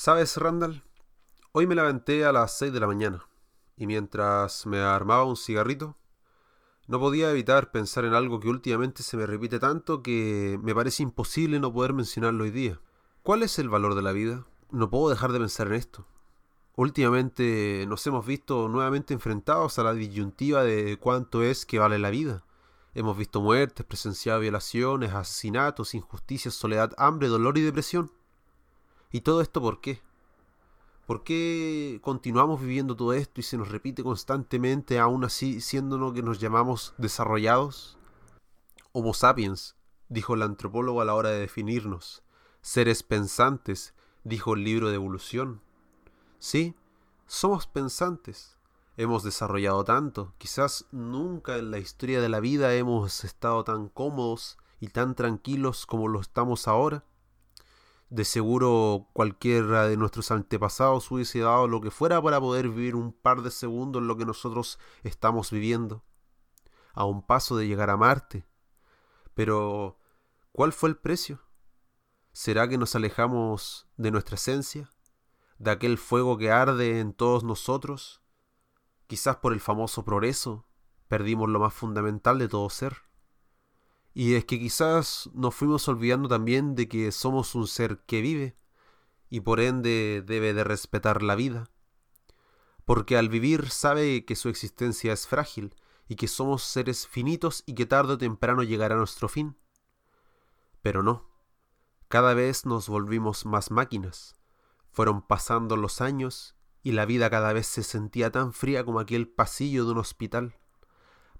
¿Sabes, Randall? Hoy me levanté a las 6 de la mañana y mientras me armaba un cigarrito, no podía evitar pensar en algo que últimamente se me repite tanto que me parece imposible no poder mencionarlo hoy día. ¿Cuál es el valor de la vida? No puedo dejar de pensar en esto. Últimamente nos hemos visto nuevamente enfrentados a la disyuntiva de cuánto es que vale la vida. Hemos visto muertes, presenciado violaciones, asesinatos, injusticias, soledad, hambre, dolor y depresión. ¿Y todo esto por qué? ¿Por qué continuamos viviendo todo esto y se nos repite constantemente, aún así siendo que nos llamamos desarrollados? Homo sapiens, dijo el antropólogo a la hora de definirnos. Seres pensantes, dijo el libro de evolución. Sí, somos pensantes. Hemos desarrollado tanto. Quizás nunca en la historia de la vida hemos estado tan cómodos y tan tranquilos como lo estamos ahora. De seguro cualquiera de nuestros antepasados hubiese dado lo que fuera para poder vivir un par de segundos lo que nosotros estamos viviendo, a un paso de llegar a Marte. Pero, ¿cuál fue el precio? ¿Será que nos alejamos de nuestra esencia? ¿De aquel fuego que arde en todos nosotros? Quizás por el famoso progreso perdimos lo más fundamental de todo ser. Y es que quizás nos fuimos olvidando también de que somos un ser que vive y por ende debe de respetar la vida. Porque al vivir sabe que su existencia es frágil y que somos seres finitos y que tarde o temprano llegará nuestro fin. Pero no, cada vez nos volvimos más máquinas. Fueron pasando los años y la vida cada vez se sentía tan fría como aquel pasillo de un hospital.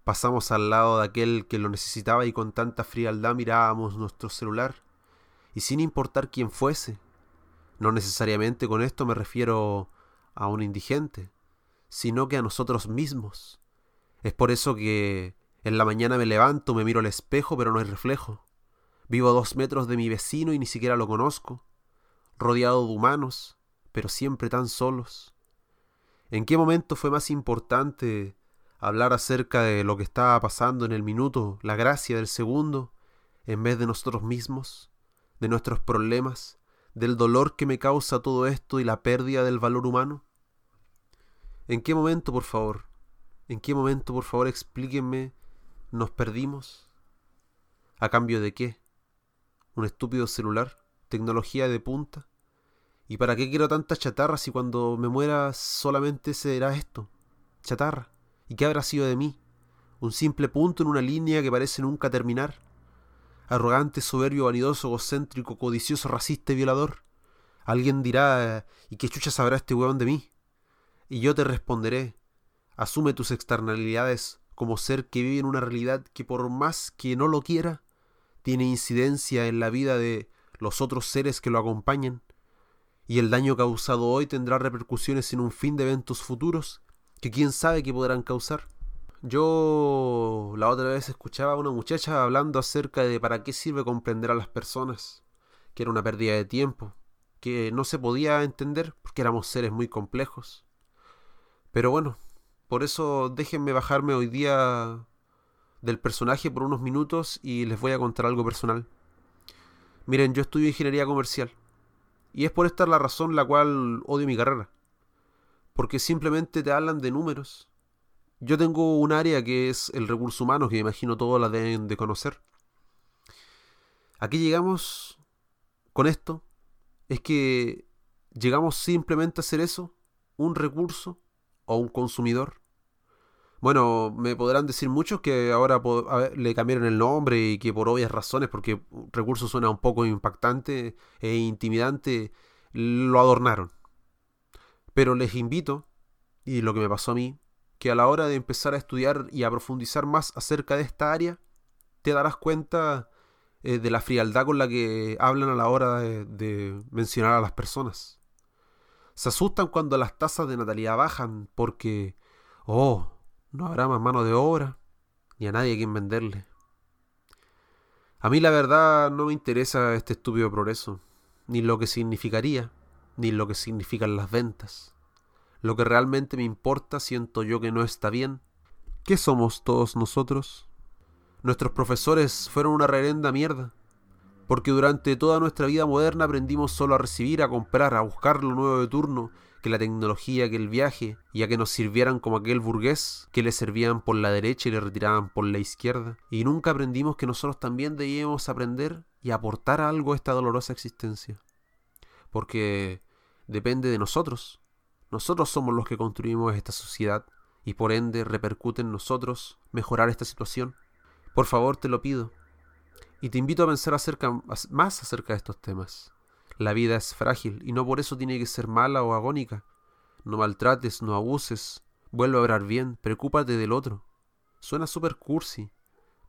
Pasamos al lado de aquel que lo necesitaba y con tanta frialdad mirábamos nuestro celular, y sin importar quién fuese. No necesariamente con esto me refiero a un indigente, sino que a nosotros mismos. Es por eso que en la mañana me levanto, me miro al espejo, pero no hay reflejo. Vivo a dos metros de mi vecino y ni siquiera lo conozco, rodeado de humanos, pero siempre tan solos. ¿En qué momento fue más importante hablar acerca de lo que estaba pasando en el minuto, la gracia del segundo, en vez de nosotros mismos, de nuestros problemas, del dolor que me causa todo esto y la pérdida del valor humano? ¿En qué momento, por favor? ¿En qué momento, por favor, explíquenme, nos perdimos? ¿A cambio de qué? ¿Un estúpido celular? ¿Tecnología de punta? ¿Y para qué quiero tantas chatarras si cuando me muera solamente será esto? Chatarra. ¿Y qué habrá sido de mí? Un simple punto en una línea que parece nunca terminar. Arrogante, soberbio, vanidoso, egocéntrico, codicioso, racista y violador. Alguien dirá, ¿y qué chucha sabrá este hueón de mí? Y yo te responderé, asume tus externalidades como ser que vive en una realidad que por más que no lo quiera, tiene incidencia en la vida de los otros seres que lo acompañan, y el daño causado hoy tendrá repercusiones en un fin de eventos futuros que quién sabe qué podrán causar. Yo la otra vez escuchaba a una muchacha hablando acerca de para qué sirve comprender a las personas, que era una pérdida de tiempo, que no se podía entender porque éramos seres muy complejos. Pero bueno, por eso déjenme bajarme hoy día del personaje por unos minutos y les voy a contar algo personal. Miren, yo estudio ingeniería comercial y es por esta la razón la cual odio mi carrera porque simplemente te hablan de números. Yo tengo un área que es el recurso humano, que imagino todos la deben de conocer. Aquí llegamos con esto, es que llegamos simplemente a hacer eso, un recurso o un consumidor. Bueno, me podrán decir muchos que ahora le cambiaron el nombre y que por obvias razones, porque recurso suena un poco impactante e intimidante, lo adornaron. Pero les invito, y lo que me pasó a mí, que a la hora de empezar a estudiar y a profundizar más acerca de esta área, te darás cuenta eh, de la frialdad con la que hablan a la hora de, de mencionar a las personas. Se asustan cuando las tasas de natalidad bajan porque, oh, no habrá más mano de obra, ni a nadie a quien venderle. A mí la verdad no me interesa este estúpido progreso, ni lo que significaría ni lo que significan las ventas. Lo que realmente me importa siento yo que no está bien. ¿Qué somos todos nosotros? Nuestros profesores fueron una reverenda mierda. Porque durante toda nuestra vida moderna aprendimos solo a recibir, a comprar, a buscar lo nuevo de turno, que la tecnología, que el viaje, y a que nos sirvieran como aquel burgués que le servían por la derecha y le retiraban por la izquierda. Y nunca aprendimos que nosotros también debíamos aprender y aportar algo a esta dolorosa existencia. Porque depende de nosotros. Nosotros somos los que construimos esta sociedad y por ende repercute en nosotros mejorar esta situación. Por favor, te lo pido. Y te invito a pensar más acerca de estos temas. La vida es frágil y no por eso tiene que ser mala o agónica. No maltrates, no abuses, vuelve a obrar bien, preocúpate del otro. Suena super cursi,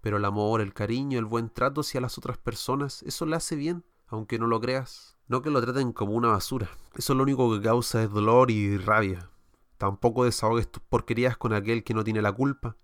pero el amor, el cariño, el buen trato hacia las otras personas, eso le hace bien, aunque no lo creas. No que lo traten como una basura. Eso lo único que causa es dolor y rabia. Tampoco desahogues tus porquerías con aquel que no tiene la culpa.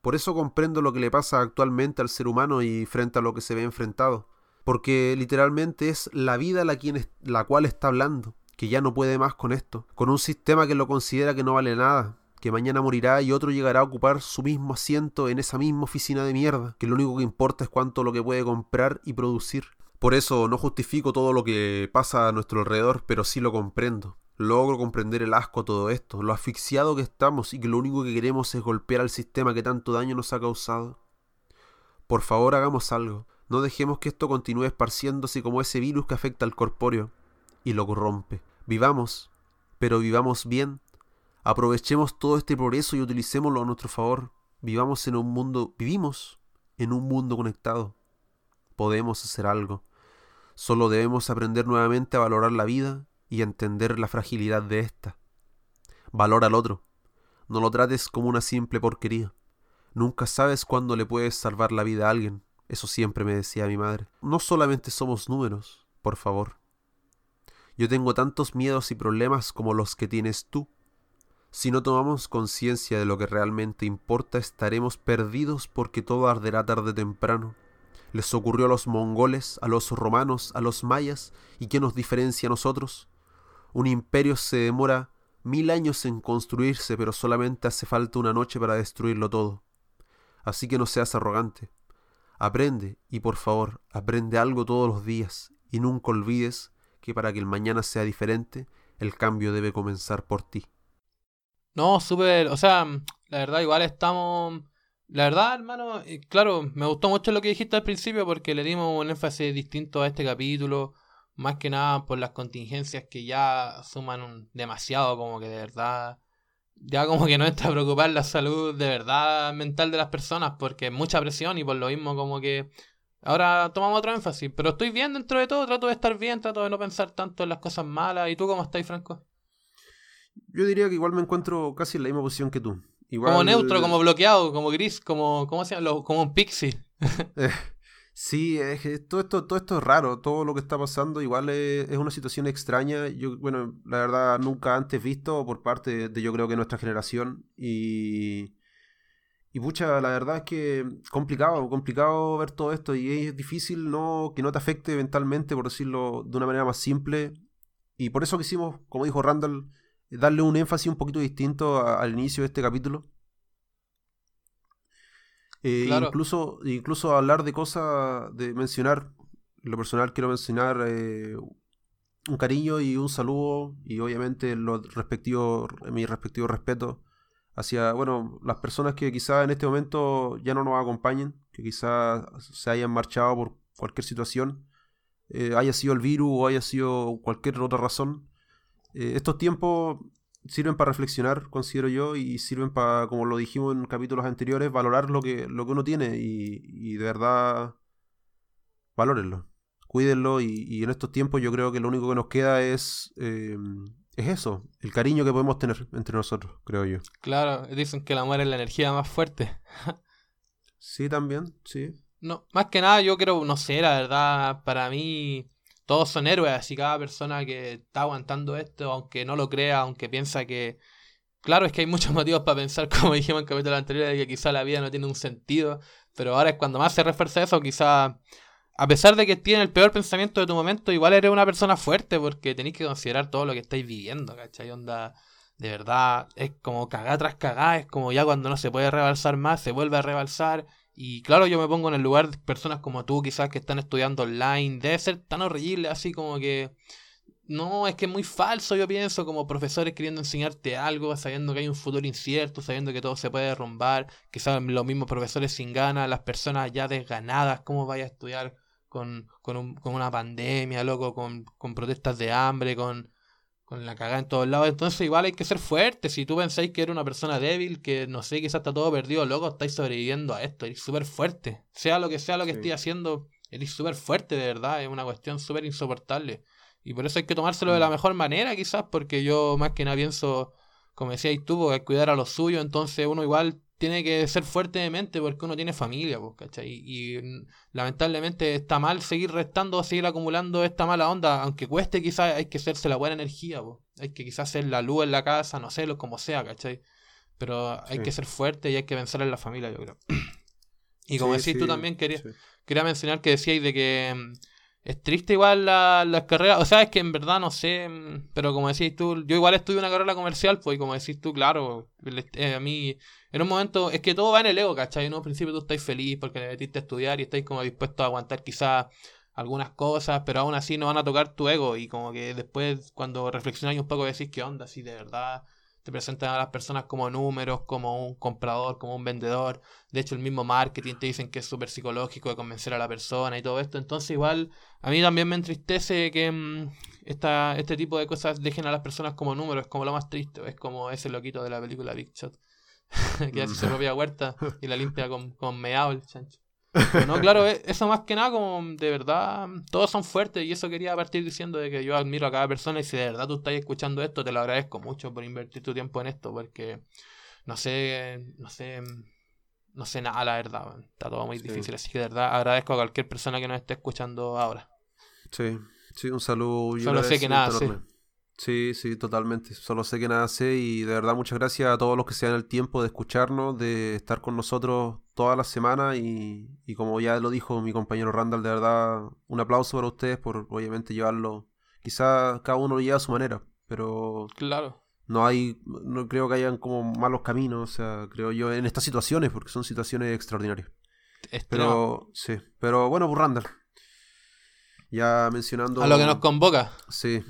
Por eso comprendo lo que le pasa actualmente al ser humano y frente a lo que se ve enfrentado porque literalmente es la vida la, quien la cual está hablando, que ya no puede más con esto, con un sistema que lo considera que no vale nada, que mañana morirá y otro llegará a ocupar su mismo asiento en esa misma oficina de mierda, que lo único que importa es cuánto lo que puede comprar y producir. Por eso no justifico todo lo que pasa a nuestro alrededor, pero sí lo comprendo. Logro comprender el asco a todo esto, lo asfixiado que estamos y que lo único que queremos es golpear al sistema que tanto daño nos ha causado. Por favor, hagamos algo. No dejemos que esto continúe esparciéndose como ese virus que afecta al corpóreo y lo corrompe. Vivamos, pero vivamos bien. Aprovechemos todo este progreso y utilicémoslo a nuestro favor. Vivamos en un mundo, vivimos en un mundo conectado. Podemos hacer algo. Solo debemos aprender nuevamente a valorar la vida y a entender la fragilidad de ésta. Valora al otro. No lo trates como una simple porquería. Nunca sabes cuándo le puedes salvar la vida a alguien. Eso siempre me decía mi madre. No solamente somos números, por favor. Yo tengo tantos miedos y problemas como los que tienes tú. Si no tomamos conciencia de lo que realmente importa, estaremos perdidos porque todo arderá tarde o temprano. Les ocurrió a los mongoles, a los romanos, a los mayas, ¿y qué nos diferencia a nosotros? Un imperio se demora mil años en construirse, pero solamente hace falta una noche para destruirlo todo. Así que no seas arrogante. Aprende, y por favor, aprende algo todos los días, y nunca olvides que para que el mañana sea diferente, el cambio debe comenzar por ti. No, súper, o sea, la verdad igual estamos... La verdad, hermano, eh, claro, me gustó mucho lo que dijiste al principio porque le dimos un énfasis distinto a este capítulo, más que nada por las contingencias que ya suman demasiado, como que de verdad ya como que no está a preocupar la salud de verdad mental de las personas porque es mucha presión y por lo mismo como que ahora tomamos otro énfasis. Pero estoy bien dentro de todo, trato de estar bien, trato de no pensar tanto en las cosas malas. ¿Y tú cómo estás, Franco? Yo diría que igual me encuentro casi en la misma posición que tú. Como neutro, como bloqueado, como gris, como, ¿cómo se llama? Como un pixie. Eh, Sí, es todo esto, todo esto es raro, todo lo que está pasando igual es, una situación extraña. Yo, bueno, la verdad nunca antes visto por parte de, yo creo que nuestra generación y y pucha, la verdad es que complicado, complicado ver todo esto y es difícil no que no te afecte mentalmente, por decirlo de una manera más simple. Y por eso quisimos, como dijo Randall, darle un énfasis un poquito distinto al inicio de este capítulo eh, incluso, incluso hablar de cosas, de mencionar, lo personal quiero mencionar eh, un cariño y un saludo y obviamente los respectivos, mi respectivo respeto hacia, bueno, las personas que quizás en este momento ya no nos acompañen, que quizás se hayan marchado por cualquier situación, eh, haya sido el virus o haya sido cualquier otra razón. Estos tiempos sirven para reflexionar, considero yo, y sirven para, como lo dijimos en capítulos anteriores, valorar lo que, lo que uno tiene y, de verdad valórenlo, cuídenlo y, en estos tiempos yo creo que lo único que nos queda es, eh, es eso, el cariño que podemos tener entre nosotros, creo yo. Claro, dicen que el amor es la energía más fuerte. sí, también, sí. No, más que nada yo creo, no sé, la verdad, para mí todos son héroes, así cada persona que está aguantando esto, aunque no lo crea, aunque piensa que... Claro, es que hay muchos motivos para pensar, como dijimos en el capítulo anterior, de que quizá la vida no tiene un sentido, pero ahora es cuando más se refuerza eso, quizá... A pesar de que tiene el peor pensamiento de tu momento, igual eres una persona fuerte porque tenéis que considerar todo lo que estáis viviendo, ¿cachai? Onda, de verdad, es como cagar tras cagar, es como ya cuando no se puede rebalsar más, se vuelve a rebalsar Y claro, yo me pongo en el lugar de personas como tú, quizás que están estudiando online. Debe ser tan horrible, así como que. No, es que es muy falso, yo pienso, como profesores queriendo enseñarte algo, sabiendo que hay un futuro incierto, sabiendo que todo se puede derrumbar. Quizás los mismos profesores sin ganas, las personas ya desganadas, ¿cómo vaya a estudiar con, con, un, con una pandemia, loco, con, con protestas de hambre, con, con la cagada en todos lados. Entonces, igual hay que ser fuerte. Si tú pensáis que eres una persona débil, que no sé, quizás está todo perdido, loco, estáis sobreviviendo a esto. Eres súper fuerte. Sea lo que sea lo que esté haciendo, eres súper fuerte, de verdad. Es una cuestión súper insoportable. Y por eso hay que tomárselo de la mm. mejor manera, quizás, porque yo más que nada pienso, como decías tú, que cuidar a lo suyo. Entonces, uno igual tiene que ser fuerte de mente porque uno tiene familia, pues, ¿cachai? Y, lamentablemente está mal seguir restando, seguir acumulando esta mala onda, aunque cueste quizás hay que hacerse la buena energía, pues. hay que quizás hacer la luz en la casa, no sé, lo como sea, ¿cachai? Pero hay que ser fuerte y hay que pensar en la familia, yo creo. Y como decís tú también, quería, quería mencionar que decíais de que mm, es triste igual las la carreras, o sea, es que en verdad no sé, mm, pero como decís tú, yo igual estudio una carrera comercial, pues, y como decís tú, claro, eh, a mí, en un momento, es que todo va en el ego, ¿cachai? En un principio tú estás feliz porque le metiste a estudiar y estáis como dispuesto a aguantar quizás algunas cosas, pero aún así no van a tocar tu ego, y como que después, cuando reflexionáis un poco, decís, ¿qué onda? Si de verdad te presentan a las personas como números, como un comprador, como un vendedor. De hecho, el mismo marketing te dicen que es súper psicológico de convencer a la persona y todo esto. Entonces, igual, a mí también me entristece que mm, esta, este tipo de cosas dejen a las personas como números. Es como lo más triste. Es como ese loquito de la película Big Shot. que hace su propia huerta y la limpia con, con meado el chancho no, claro, e, eso más que nada como de verdad, todos son fuertes y eso quería partir diciendo de que yo admiro a cada persona y si de verdad tú estás escuchando esto, te lo agradezco mucho por invertir tu tiempo en esto porque no sé, no sé, no sé nada la verdad, está todo muy difícil, así que de verdad agradezco a cualquier persona que nos esté escuchando ahora. Sí, sí, un saludo. Solo sé que nada, sí. Sí, sí, totalmente. Solo sé que nada sé y de verdad muchas gracias a todos los que se dan el tiempo de escucharnos, de estar con nosotros toda la semana y, y como ya lo dijo mi compañero Randall, de verdad un aplauso para ustedes por obviamente llevarlo. Quizá cada uno lo lleva a su manera, pero claro. No hay, no creo que hayan como malos caminos, o sea, creo yo, en estas situaciones, porque son situaciones extraordinarias. Pero, sí, pero bueno, pues Randall, ya mencionando... A lo que nos convoca. Sí,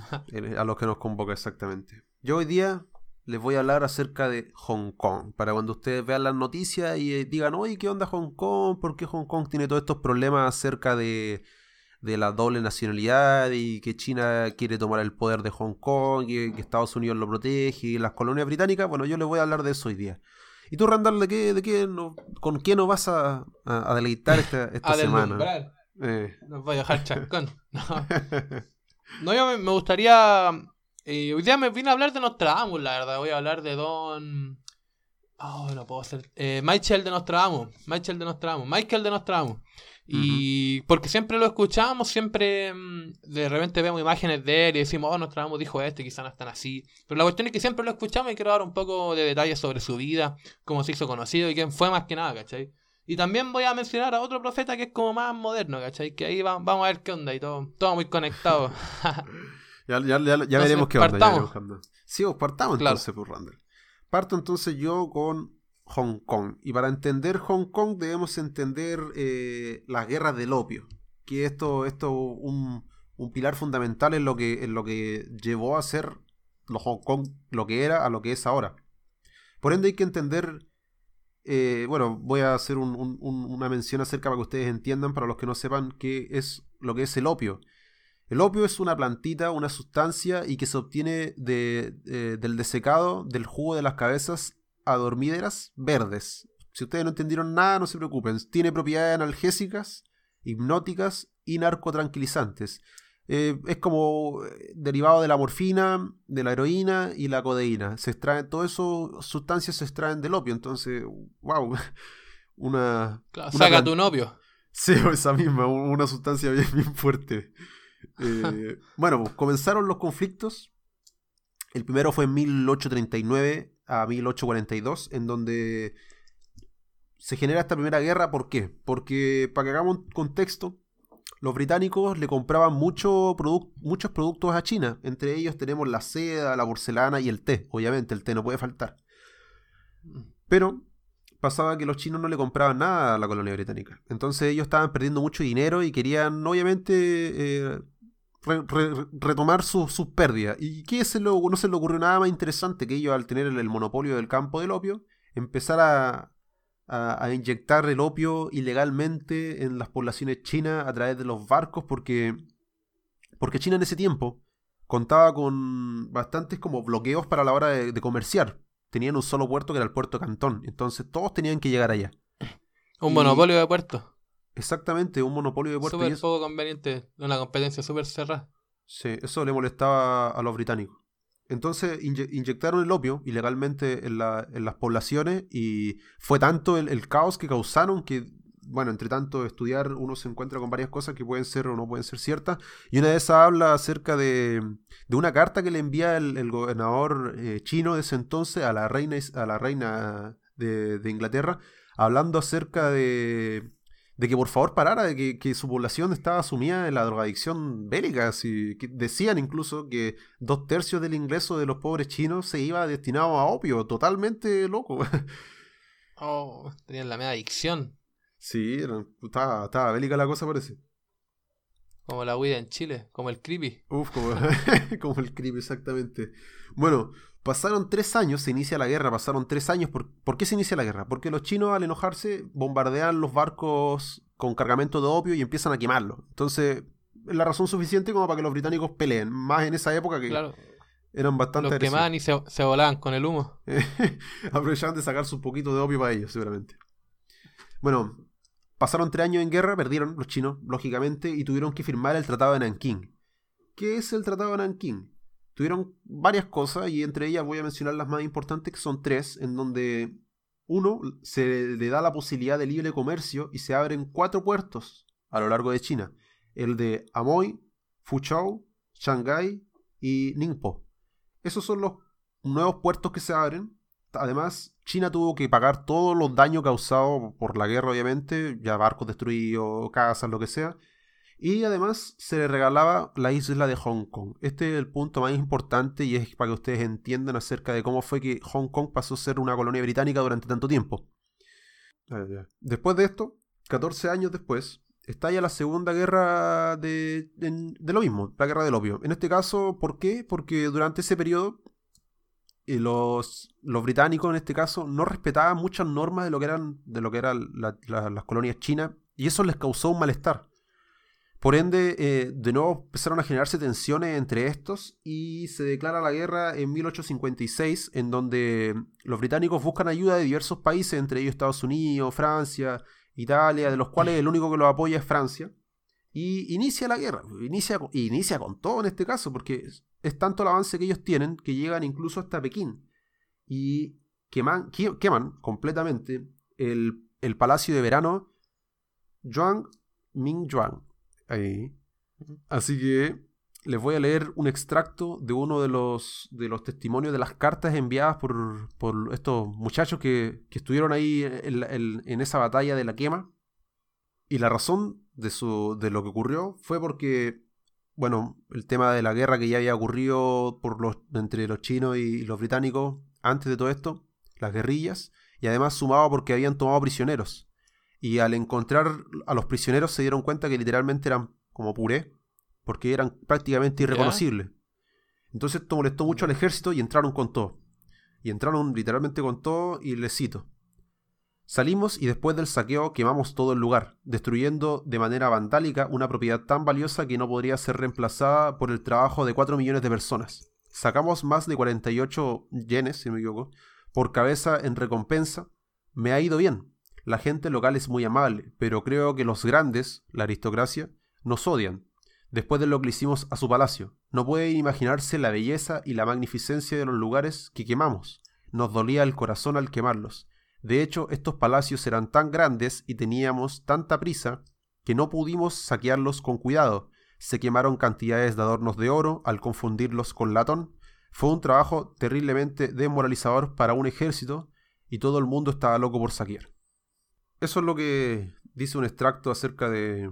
a lo que nos convoca exactamente. Yo hoy día les voy a hablar acerca de Hong Kong. Para cuando ustedes vean las noticias y eh, digan, oye, ¿qué onda Hong Kong? ¿Por qué Hong Kong tiene todos estos problemas acerca de, de la doble nacionalidad y que China quiere tomar el poder de Hong Kong y que Estados Unidos lo protege y las colonias británicas? Bueno, yo les voy a hablar de eso hoy día. ¿Y tú, Randall, de qué, de qué con qué nos vas a, a, deleitar esta, esta semana? Eh. Nos voy a dejar chascón. No, yo me, gustaría. Eh, hoy día me vine a hablar de Nostradamus, la verdad. Voy a hablar de Don. Oh, no puedo hacer. Eh, Michael de Nostradamus. Michael de Nostradamus. Michael de Nostradamus. Y porque siempre lo escuchamos, siempre mm, de repente vemos imágenes de él y decimos, oh, Nostradamus dijo esto y quizás no están así. Pero la cuestión es que siempre lo escuchamos y quiero dar un poco de detalles sobre su vida, cómo se hizo conocido y quién fue más que nada, ¿cachai? Y también voy a mencionar a otro profeta que es como más moderno, ¿cachai? Que ahí vamos a ver qué onda y todo, todo muy conectado. ya, veremos qué onda. Sí, pues partamos entonces por Randall. Parto entonces yo con Hong Kong. Y para entender Hong Kong debemos entender eh, las guerras del opio. Que esto es un, un, pilar fundamental en lo, que, en lo que llevó a ser lo Hong Kong lo que era a lo que es ahora. Por ende hay que entender eh, bueno, voy a hacer una mención acerca para que ustedes entiendan, para los que no sepan qué es lo que es el opio. El opio es una plantita, una sustancia y que se obtiene eh, del desecado del jugo de las cabezas adormíderas verdes. Si ustedes no entendieron nada, no se preocupen. Tiene propiedades analgésicas, hipnóticas y narcotranquilizantes. Eh, es como eh, derivado de la morfina, de la heroína y la codeína. Se extraen, todas esas sustancias se extraen del opio. Entonces, wow, una... saca tu novio. Sí, esa misma, una sustancia bien, bien fuerte. Eh, bueno, pues, comenzaron los conflictos. El primero fue en 1839 a 1842, en donde se genera esta primera guerra. ¿Por qué? Porque, para que hagamos un contexto, los británicos le compraban mucho muchos productos a China. Entre ellos tenemos la seda, la porcelana y el té. Obviamente, el té no puede faltar. Pero pasaba que los chinos no le compraban nada a la colonia británica. Entonces ellos estaban perdiendo mucho dinero y querían, obviamente, eh, retomar sus pérdidas. ¿Y qué se lo, no se le ocurrió nada más interesante que ellos, al tener el, monopolio del campo del opio, empezar a, a, inyectar el opio ilegalmente en las poblaciones chinas a través de los barcos? Porque, porque China en ese tiempo contaba con bastantes como bloqueos para la hora de comerciar tenían un solo puerto que era el puerto Cantón. Entonces todos tenían que llegar allá. Un monopolio de puerto. Exactamente, un monopolio de puerto. Súper poco conveniente, una competencia súper cerrada. Sí, eso le molestaba a los británicos. Entonces inyectaron el opio ilegalmente en, las poblaciones y fue tanto el, caos que causaron que bueno, entre tanto, estudiar uno se encuentra con varias cosas que pueden ser o no pueden ser ciertas. Y una de esas habla acerca de, una carta que le envía el, gobernador eh, chino de ese entonces a la reina, a la reina de, Inglaterra, hablando acerca de, de que por favor parara, de que, su población estaba sumida en la drogadicción bélica. Así, decían incluso que dos tercios del ingreso de los pobres chinos se iba destinado a opio, totalmente loco. Oh, tenían la media adicción. Sí, estaba, bélica la cosa, parece. Como la huida en Chile, como el creepy. Uf, como, como, el creepy, exactamente. Bueno, pasaron tres años, se inicia la guerra, pasaron tres años. ¿Por, ¿por qué se inicia la guerra? Porque los chinos al enojarse bombardean los barcos con cargamento de opio y empiezan a quemarlos. Entonces, es la razón suficiente como para que los británicos peleen. Más en esa época que eran bastante... Los quemaban y se, se volaban con el humo. Aprovechaban de sacarse un poquito de opio para ellos, seguramente. Bueno, Pasaron tres años en guerra, perdieron los chinos, lógicamente, y tuvieron que firmar el Tratado de Nankín. ¿Qué es el Tratado de Nankín? Tuvieron varias cosas y entre ellas voy a mencionar las más importantes, que son tres, en donde uno se le da la posibilidad de libre comercio y se abren cuatro puertos a lo largo de China. El de Amoy, Fuzhou, Shanghái y Ningpo. Esos son los nuevos puertos que se abren además, China tuvo que pagar todos los daños causados por la guerra, obviamente, ya barcos destruidos, casas, lo que sea. Y además se le regalaba la isla de Hong Kong. Este es el punto más importante y es para que ustedes entiendan acerca de cómo fue que Hong Kong pasó a ser una colonia británica durante tanto tiempo. Después de esto, 14 años después, estalla la segunda guerra de, de, lo mismo, la guerra del opio. En este caso, ¿por qué? Porque durante ese periodo los, los británicos en este caso no respetaban muchas normas de lo que eran de lo que eran las colonias chinas y eso les causó un malestar. Por ende, eh, de nuevo empezaron a generarse tensiones entre estos y se declara la guerra en 1856, en donde los británicos buscan ayuda de diversos países, entre ellos Estados Unidos, Francia, Italia, de los cuales el único que los apoya es Francia. Y inicia la guerra, inicia, inicia con todo en este caso, porque es tanto el avance que ellos tienen que llegan incluso hasta Pekín y queman, queman completamente el, el, palacio de verano Zhuang Mingjuan. Ahí. Así que les voy a leer un extracto de uno de los, de los testimonios de las cartas enviadas por, por estos muchachos que, que estuvieron ahí en, en, esa batalla de la quema. Y la razón de, su, de lo que ocurrió fue porque, bueno, el tema de la guerra que ya había ocurrido por los, entre los chinos y los británicos antes de todo esto, las guerrillas, y además sumado porque habían tomado prisioneros. Y al encontrar a los prisioneros se dieron cuenta que literalmente eran como puré, porque eran prácticamente irreconocibles. Entonces esto molestó mucho al ejército y entraron con todo. Y entraron literalmente con todo y les cito. Salimos y después del saqueo quemamos todo el lugar, destruyendo de manera vandálica una propiedad tan valiosa que no podría ser reemplazada por el trabajo de 4 millones de personas. Sacamos más de 48 yenes, si no me equivoco, por cabeza en recompensa. Me ha ido bien. La gente local es muy amable, pero creo que los grandes, la aristocracia, nos odian. Después de lo que le hicimos a su palacio, no pueden imaginarse la belleza y la magnificencia de los lugares que quemamos. Nos dolía el corazón al quemarlos de hecho, estos palacios eran tan grandes y teníamos tanta prisa que no pudimos saquearlos con cuidado. Se quemaron cantidades de adornos de oro al confundirlos con latón. Fue un trabajo terriblemente desmoralizador para un ejército y todo el mundo estaba loco por saquear. Eso es lo que dice un extracto acerca de...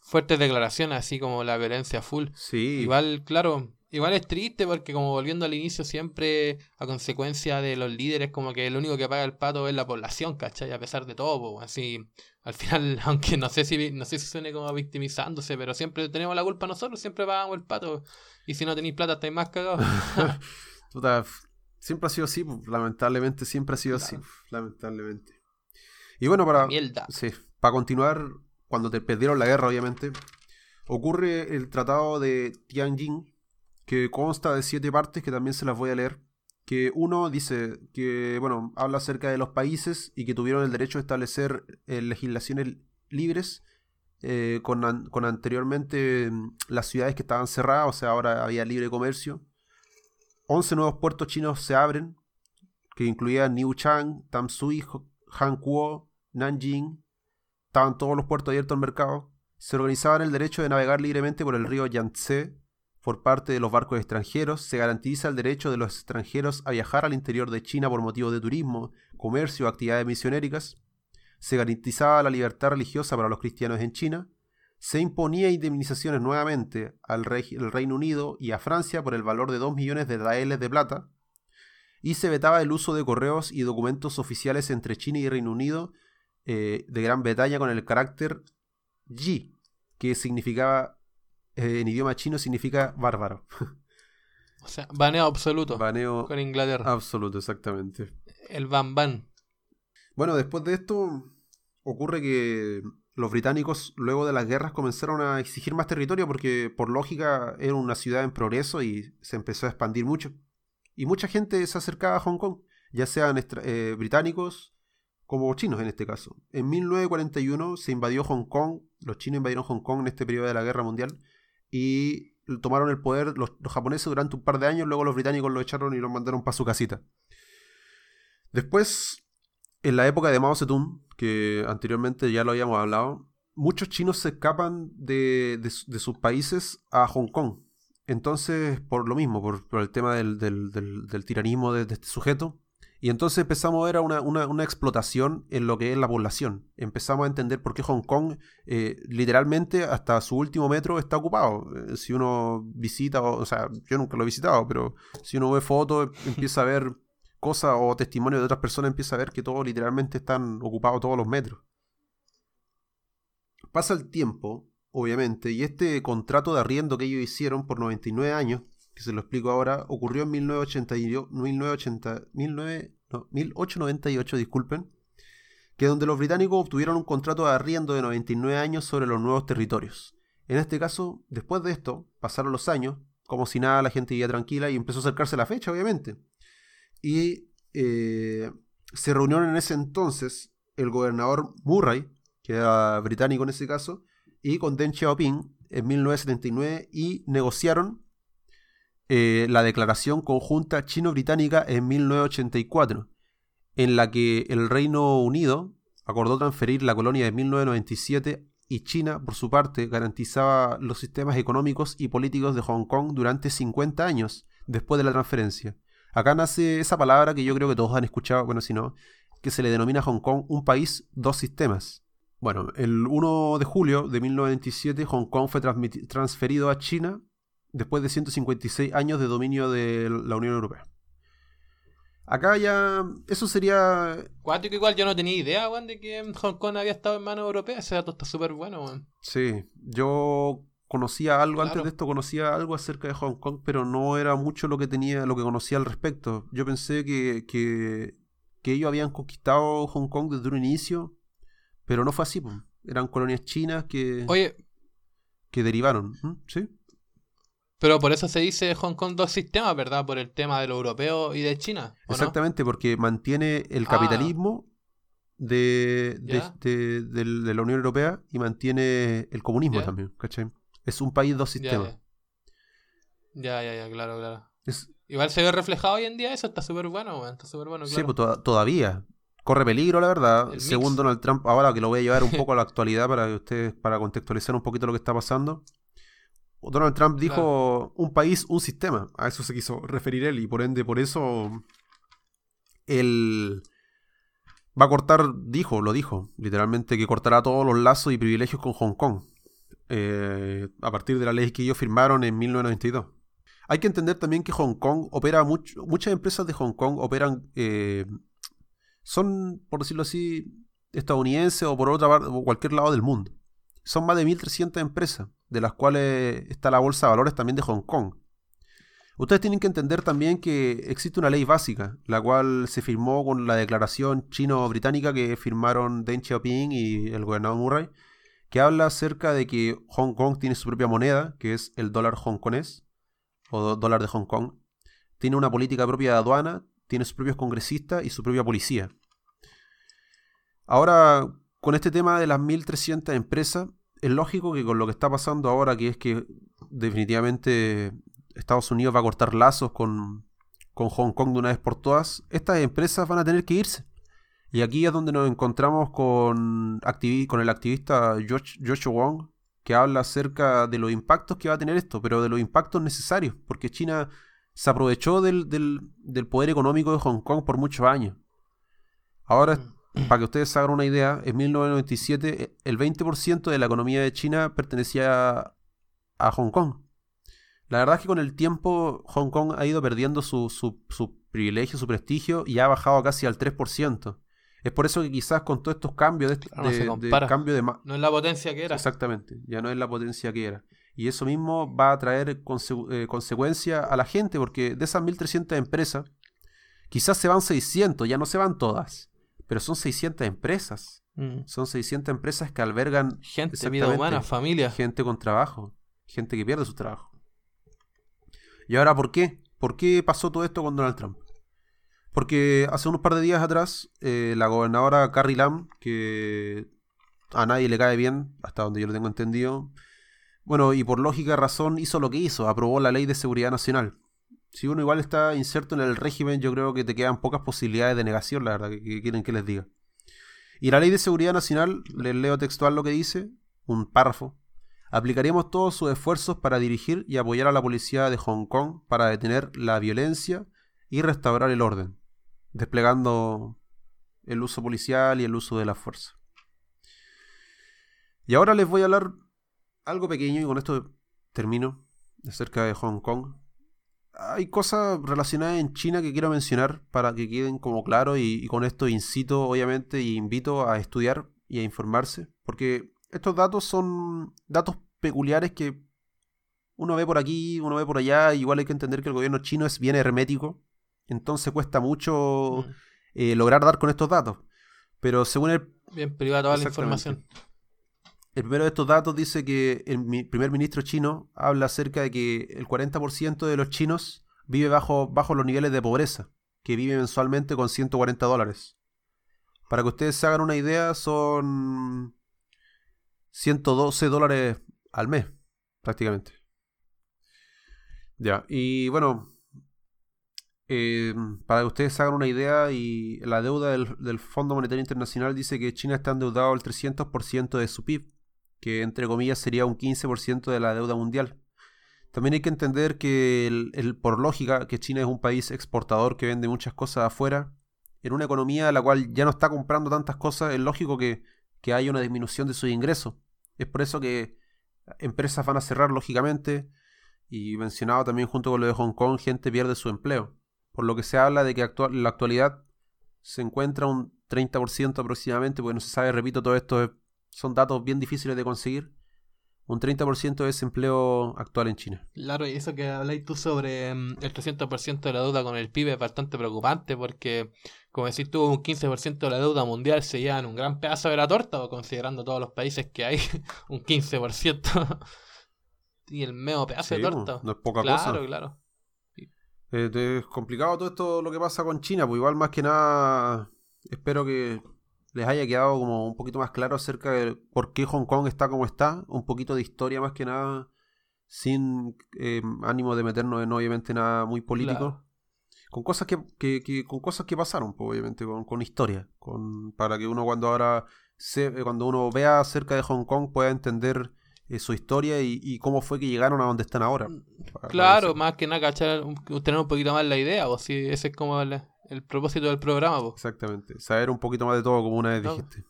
fuertes declaraciones, así como la violencia full. Sí. Igual, claro, igual es triste porque como volviendo al inicio siempre a consecuencia de los líderes como que lo único que paga el pato es la población, ¿cachai? A pesar de todo, así al final, aunque no sé si no sé si suene como victimizándose, pero siempre tenemos la culpa nosotros, siempre pagamos el pato y si no tenéis plata estáis más cagados. siempre ha sido así, lamentablemente siempre ha sido así, lamentablemente. Y bueno, para, sí, para continuar, cuando te perdieron la guerra, obviamente, ocurre el tratado de Tianjin, que consta de siete partes que también se las voy a leer. Que uno dice que, bueno, habla acerca de los países y que tuvieron el derecho de establecer eh, legislaciones libres eh, con, anteriormente mm, las ciudades que estaban cerradas, o sea, ahora había libre comercio. 11 nuevos puertos chinos se abren, que incluían Niu Chang, Tamsui, Hankuo, Nanjing. Estaban todos los puertos abiertos al mercado. Se organizaban el derecho de navegar libremente por el río Yangtze por parte de los barcos extranjeros, se garantiza el derecho de los extranjeros a viajar al interior de China por motivos de turismo, comercio o actividades misionéricas, se garantizaba la libertad religiosa para los cristianos en China, se imponía indemnizaciones nuevamente al Reino Unido y a Francia por el valor de 2 millones de daeles de plata, y se vetaba el uso de correos y documentos oficiales entre China y Reino Unido eh, de Gran Bretaña con el carácter Yi, que significaba eh, en idioma chino significa bárbaro. O sea, baneo absoluto. Baneo con Inglaterra. Absoluto, exactamente. El ban ban. Bueno, después de esto ocurre que los británicos luego de las guerras comenzaron a exigir más territorio porque por lógica era una ciudad en progreso y se empezó a expandir mucho. Y mucha gente se acercaba a Hong Kong, ya sean eh, británicos como chinos en este caso. En 1941 se invadió Hong Kong, los chinos invadieron Hong Kong en este periodo de la guerra mundial y tomaron el poder los, japoneses durante un par de años, luego los británicos lo echaron y lo mandaron para su casita. Después, en la época de Mao Zedong, que anteriormente ya lo habíamos hablado, muchos chinos se escapan de, sus países a Hong Kong. Entonces, por lo mismo, por, el tema del, del tiranismo de, este sujeto, y entonces empezamos a ver una, una, explotación en lo que es la población. Empezamos a entender por qué Hong Kong eh, literalmente hasta su último metro está ocupado. Eh, si uno visita, o, sea, yo nunca lo he visitado, pero si uno ve fotos, empieza a ver cosas o testimonios de otras personas, empieza a ver que todos literalmente están ocupados todos los metros. Pasa el tiempo, obviamente, y este contrato de arriendo que ellos hicieron por 99 años que se lo explico ahora, ocurrió en 1980, 1980, 1898, disculpen, que donde los británicos obtuvieron un contrato de arriendo de 99 años sobre los nuevos territorios. En este caso, después de esto, pasaron los años, como si nada, la gente vivía tranquila y empezó a acercarse la fecha, obviamente. Y eh, se reunieron en ese entonces el gobernador Murray, que era británico en ese caso, y con Deng Xiaoping en 1979 y negociaron eh, la Declaración Conjunta Chino-Británica en 1984, en la que el Reino Unido acordó transferir la colonia de 1997 y China, por su parte, garantizaba los sistemas económicos y políticos de Hong Kong durante 50 años después de la transferencia. Acá nace esa palabra que yo creo que todos han escuchado, bueno, si no, que se le denomina Hong Kong un país, dos sistemas. Bueno, el 1 de julio de 1997 Hong Kong fue transferido a China después de 156 años de dominio de la Unión Europea. Acá ya. Eso sería. Cuántico igual yo no tenía idea, weón, de que Hong Kong había estado en manos europeas. Ese dato está súper bueno, weón. Sí, yo conocía algo antes de esto, conocía algo acerca de Hong Kong, pero no era mucho lo que tenía, lo que conocía al respecto. Yo pensé que, que, ellos habían conquistado Hong Kong desde un inicio, pero no fue así, Eran colonias chinas que. Oye. que derivaron, ¿sí? Pero por eso se dice Hong Kong dos sistemas, ¿verdad? Por el tema de lo europeo y de China. Exactamente, porque mantiene el ah. capitalismo de, de, la Unión Europea y mantiene el comunismo también, ¿cachai? Es un país, dos sistemas. Ya, ya, ya, claro, claro. Igual se ve reflejado hoy en día eso, está súper bueno, está súper bueno. Sí, pues todavía. Corre peligro, la verdad. Según Donald Trump, ahora que lo voy a llevar un poco a la actualidad para que ustedes, para contextualizar un poquito lo que está pasando. Donald Trump dijo un país, un sistema. A eso se quiso referir él y por ende, por eso él va a cortar, dijo, lo dijo, literalmente que cortará todos los lazos y privilegios con Hong Kong. Eh, a partir de la ley que ellos firmaron en 1992. Hay que entender también que Hong Kong opera mucho, muchas empresas de Hong Kong operan, eh, son, por decirlo así, estadounidenses o por otra parte, cualquier lado del mundo. Son más de 1.300 empresas, de las cuales está la bolsa de valores también de Hong Kong. Ustedes tienen que entender también que existe una ley básica, la cual se firmó con la declaración chino-británica que firmaron Deng Xiaoping y el gobernador Murray, que habla acerca de que Hong Kong tiene su propia moneda, que es el dólar hongkonés, o dólar de Hong Kong. Tiene una política propia de aduana, tiene sus propios congresistas y su propia policía. Ahora, con este tema de las 1.300 empresas, es lógico que con lo que está pasando ahora, que es que definitivamente Estados Unidos va a cortar lazos con, Hong Kong de una vez por todas, estas empresas van a tener que irse. Y aquí es donde nos encontramos con, con el activista George, Wong, que habla acerca de los impactos que va a tener esto, pero de los impactos necesarios, porque China se aprovechó del, del poder económico de Hong Kong por muchos años. Ahora, mm. Para que ustedes hagan una idea, en 1997 el 20% de la economía de China pertenecía a Hong Kong. La verdad es que con el tiempo Hong Kong ha ido perdiendo su, su, privilegio, su prestigio y ha bajado casi al 3%. Es por eso que quizás con todos estos cambios de, cambio de no es la potencia que era. Exactamente, ya no es la potencia que era. Y eso mismo va a traer eh, consecuencia a la gente, porque de esas 1.300 empresas, quizás se van 600, ya no se van todas, pero son 600 empresas. Mm. Son 600 empresas que albergan gente, vida humana, familia. Gente con trabajo, gente que pierde su trabajo. ¿Y ahora por qué? ¿Por qué pasó todo esto con Donald Trump? Porque hace unos par de días atrás, eh, la gobernadora Carrie Lam, que a nadie le cae bien, hasta donde yo lo tengo entendido, bueno, y por lógica razón hizo lo que hizo, aprobó la ley de seguridad nacional. Si uno igual está inserto en el régimen, yo creo que te quedan pocas posibilidades de negación, la verdad, que, quieren que les diga. Y la ley de seguridad nacional, les leo textual lo que dice, un párrafo, Aplicaríamos todos sus esfuerzos para dirigir y apoyar a la policía de Hong Kong para detener la violencia y restaurar el orden, desplegando el uso policial y el uso de la fuerza. Y ahora les voy a hablar algo pequeño y con esto termino acerca de Hong Kong. Hay cosas relacionadas en China que quiero mencionar para que queden como claro y, y con esto incito obviamente y invito a estudiar y a informarse porque estos datos son datos peculiares que uno ve por aquí, uno ve por allá, igual hay que entender que el gobierno chino es bien hermético, entonces cuesta mucho mm. eh, lograr dar con estos datos. Pero según el... Bien privada toda la información. El primero de estos datos dice que el primer ministro chino habla acerca de que el 40% de los chinos vive bajo, bajo los niveles de pobreza, que vive mensualmente con 140 dólares. Para que ustedes hagan una idea, son 112 dólares al mes, prácticamente. Ya, y bueno, eh, para que ustedes hagan una idea, y la deuda del, Fondo Monetario Internacional dice que China está endeudado al 300% de su PIB, que entre comillas sería un 15% de la deuda mundial. También hay que entender que, por lógica, que China es un país exportador que vende muchas cosas afuera, en una economía la cual ya no está comprando tantas cosas, es lógico que, que haya una disminución de sus ingresos. Es por eso que empresas van a cerrar, lógicamente, y mencionado también junto con lo de Hong Kong, gente pierde su empleo. Por lo que se habla de que en la actualidad se encuentra un 30% aproximadamente, porque no se sabe, repito, todo esto son datos bien difíciles de conseguir, un 30% de desempleo actual en China. Claro, y eso que habláis tú sobre mm, el 300% de la deuda con el PIB es bastante preocupante porque, como decís tú, un 15% de la deuda mundial se llevan un gran pedazo de la torta, o considerando todos los países que hay, un 15%. y el medio pedazo de torta. No es poca cosa. Claro, claro. Eh, es complicado todo esto lo que pasa con China, pues igual más que nada espero que les haya quedado como un poquito más claro acerca de por qué Hong Kong está como está, un poquito de historia más que nada, sin eh, ánimo de meternos en obviamente nada muy político. Con cosas que, que, con cosas que pasaron, pues, obviamente, con, con, historia. Con, para que uno cuando ahora se, eh, cuando uno vea acerca de Hong Kong pueda entender eh, su historia y, cómo fue que llegaron a donde están ahora. Mm, claro, más que nada cachar, tener un poquito más la idea, o si ese es como la, el propósito del programa. Exactamente, saber un poquito más de todo, como una vez dijiste.